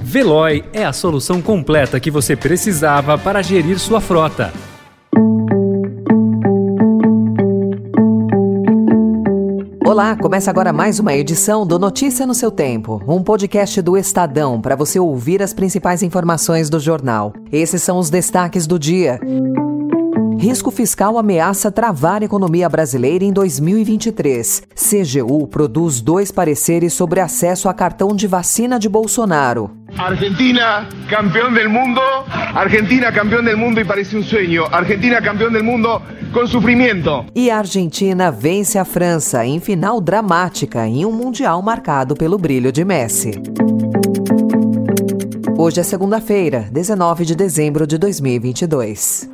Veloy é a solução completa que você precisava para gerir sua frota. Olá, começa agora mais uma edição do Notícia no seu Tempo, um podcast do Estadão para você ouvir as principais informações do jornal. Esses são os destaques do dia. Risco fiscal ameaça travar a economia brasileira em 2023. CGU produz dois pareceres sobre acesso a cartão de vacina de Bolsonaro. Argentina, campeão do mundo. Argentina, campeão do mundo e parece um sonho. Argentina, campeão do mundo com sofrimento. E a Argentina vence a França em final dramática em um mundial marcado pelo brilho de Messi. Hoje é segunda-feira, 19 de dezembro de 2022.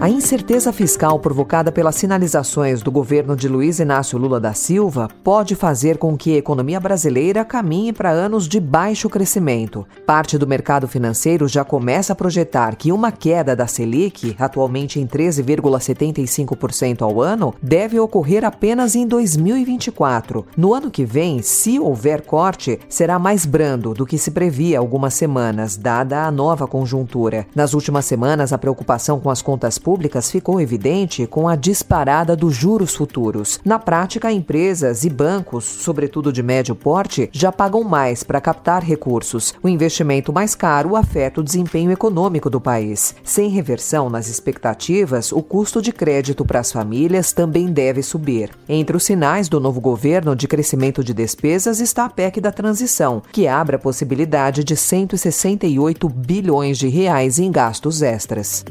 A incerteza fiscal provocada pelas sinalizações do governo de Luiz Inácio Lula da Silva pode fazer com que a economia brasileira caminhe para anos de baixo crescimento. Parte do mercado financeiro já começa a projetar que uma queda da Selic, atualmente em 13,75% ao ano, deve ocorrer apenas em 2024. No ano que vem, se houver corte, será mais brando do que se previa algumas semanas, dada a nova conjuntura. Nas últimas semanas, a preocupação com as contas públicas ficou evidente com a disparada dos juros futuros. Na prática, empresas e bancos, sobretudo de médio porte, já pagam mais para captar recursos. O investimento mais caro afeta o desempenho econômico do país. Sem reversão nas expectativas, o custo de crédito para as famílias também deve subir. Entre os sinais do novo governo de crescimento de despesas está a PEC da transição, que abre a possibilidade de 168 bilhões de reais em gastos extras.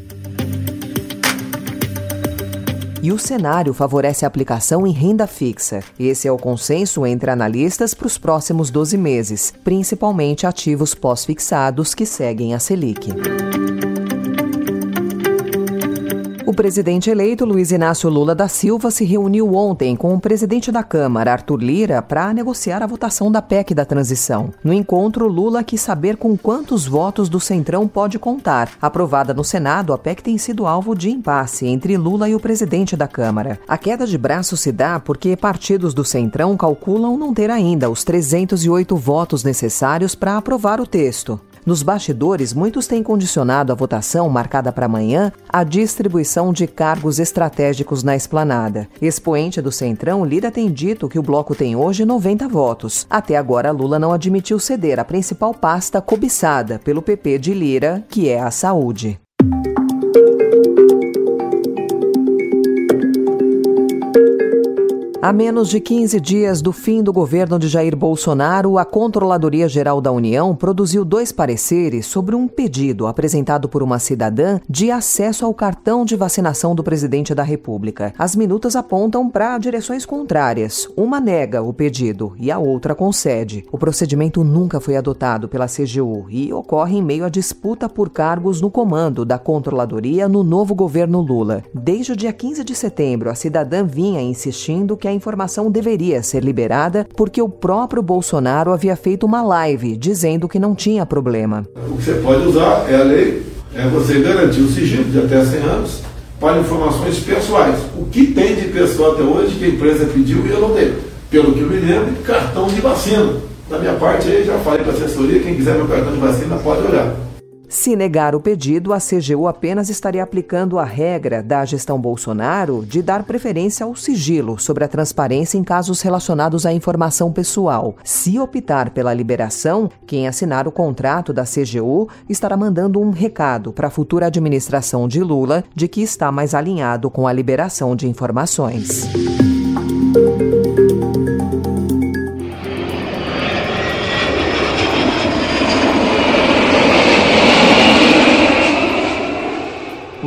E o cenário favorece a aplicação em renda fixa. Esse é o consenso entre analistas para os próximos 12 meses, principalmente ativos pós-fixados que seguem a Selic. Presidente eleito Luiz Inácio Lula da Silva se reuniu ontem com o presidente da Câmara, Arthur Lira, para negociar a votação da PEC da transição. No encontro, Lula quis saber com quantos votos do Centrão pode contar. Aprovada no Senado, a PEC tem sido alvo de impasse entre Lula e o presidente da Câmara. A queda de braço se dá porque partidos do Centrão calculam não ter ainda os 308 votos necessários para aprovar o texto. Nos bastidores, muitos têm condicionado a votação marcada para amanhã à distribuição de cargos estratégicos na esplanada. Expoente do Centrão, Lira tem dito que o bloco tem hoje 90 votos. Até agora, Lula não admitiu ceder a principal pasta cobiçada pelo PP de Lira, que é a saúde. A menos de 15 dias do fim do governo de Jair Bolsonaro, a Controladoria Geral da União produziu dois pareceres sobre um pedido apresentado por uma cidadã de acesso ao cartão de vacinação do presidente da República. As minutas apontam para direções contrárias. Uma nega o pedido e a outra concede. O procedimento nunca foi adotado pela CGU e ocorre em meio à disputa por cargos no comando da Controladoria no novo governo Lula. Desde o dia 15 de setembro, a cidadã vinha insistindo que a informação deveria ser liberada porque o próprio Bolsonaro havia feito uma live dizendo que não tinha problema. O que você pode usar é a lei, é você garantir o sigilo de até 100 anos para informações pessoais. O que tem de pessoal até hoje que a empresa pediu e eu não dei? Pelo que eu me lembro, cartão de vacina. Da minha parte aí, já falei para a assessoria, quem quiser meu cartão de vacina pode olhar. Se negar o pedido, a CGU apenas estaria aplicando a regra da gestão Bolsonaro de dar preferência ao sigilo sobre a transparência em casos relacionados à informação pessoal. Se optar pela liberação, quem assinar o contrato da CGU estará mandando um recado para a futura administração de Lula de que está mais alinhado com a liberação de informações.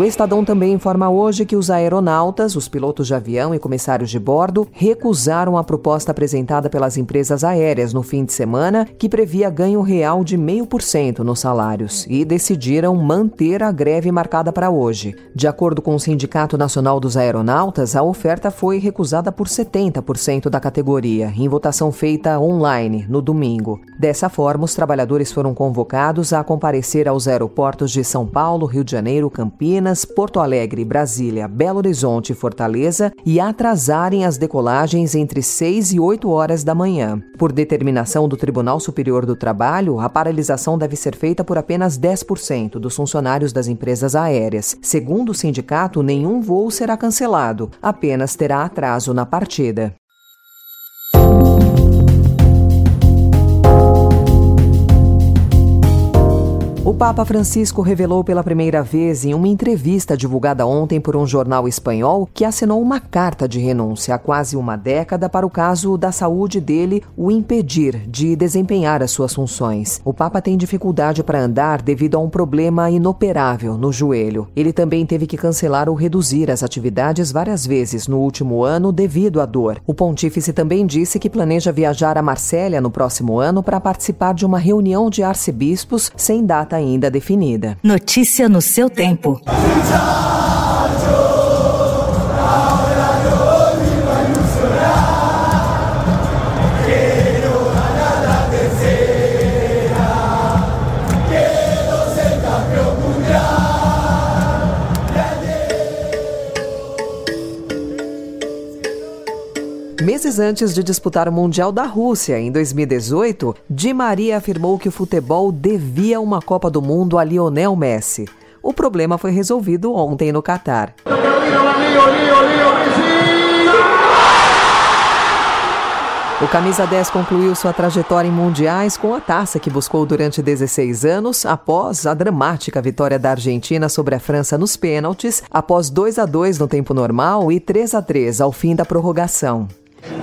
O Estadão também informa hoje que os aeronautas, os pilotos de avião e comissários de bordo recusaram a proposta apresentada pelas empresas aéreas no fim de semana, que previa ganho real de 0,5% nos salários, e decidiram manter a greve marcada para hoje. De acordo com o Sindicato Nacional dos Aeronautas, a oferta foi recusada por 70% da categoria, em votação feita online no domingo. Dessa forma, os trabalhadores foram convocados a comparecer aos aeroportos de São Paulo, Rio de Janeiro, Campinas, Porto Alegre, Brasília, Belo Horizonte e Fortaleza e atrasarem as decolagens entre 6 e 8 horas da manhã. Por determinação do Tribunal Superior do Trabalho, a paralisação deve ser feita por apenas 10% dos funcionários das empresas aéreas. Segundo o sindicato, nenhum voo será cancelado, apenas terá atraso na partida. O Papa Francisco revelou pela primeira vez em uma entrevista divulgada ontem por um jornal espanhol que assinou uma carta de renúncia há quase uma década para o caso da saúde dele o impedir de desempenhar as suas funções. O Papa tem dificuldade para andar devido a um problema inoperável no joelho. Ele também teve que cancelar ou reduzir as atividades várias vezes no último ano devido à dor. O pontífice também disse que planeja viajar a Marsella no próximo ano para participar de uma reunião de arcebispos sem data ainda definida. Notícia no seu tempo. Meses antes de disputar o Mundial da Rússia em 2018, Di Maria afirmou que o futebol devia uma Copa do Mundo a Lionel Messi. O problema foi resolvido ontem no Catar. O camisa 10 concluiu sua trajetória em mundiais com a taça que buscou durante 16 anos, após a dramática vitória da Argentina sobre a França nos pênaltis, após 2 a 2 no tempo normal e 3 a 3 ao fim da prorrogação.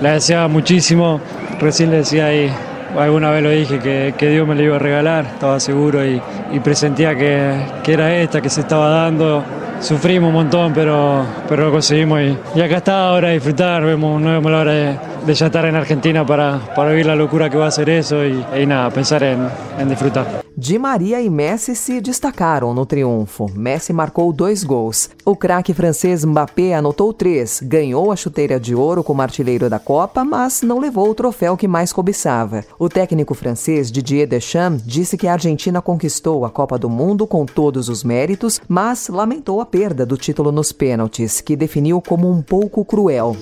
La deseaba muchísimo, recién le decía ahí, alguna vez lo dije, que, que Dios me lo iba a regalar, estaba seguro y, y presentía que, que, era esta, que se estaba dando. Sufrimos un montón, pero, pero lo conseguimos y, y acá está ahora disfrutar, vemos, no vemos la de, de ya estar en Argentina para, para vivir la locura que va a ser eso y, y nada, pensar en, en disfrutar. Di Maria e Messi se destacaram no triunfo. Messi marcou dois gols. O craque francês Mbappé anotou três, ganhou a chuteira de ouro como artilheiro da Copa, mas não levou o troféu que mais cobiçava. O técnico francês Didier Deschamps disse que a Argentina conquistou a Copa do Mundo com todos os méritos, mas lamentou a perda do título nos pênaltis, que definiu como um pouco cruel.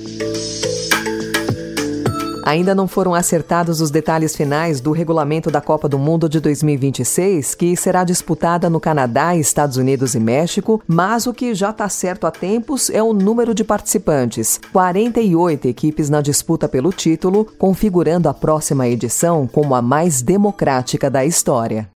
Ainda não foram acertados os detalhes finais do regulamento da Copa do Mundo de 2026, que será disputada no Canadá, Estados Unidos e México, mas o que já está certo há tempos é o número de participantes: 48 equipes na disputa pelo título, configurando a próxima edição como a mais democrática da história.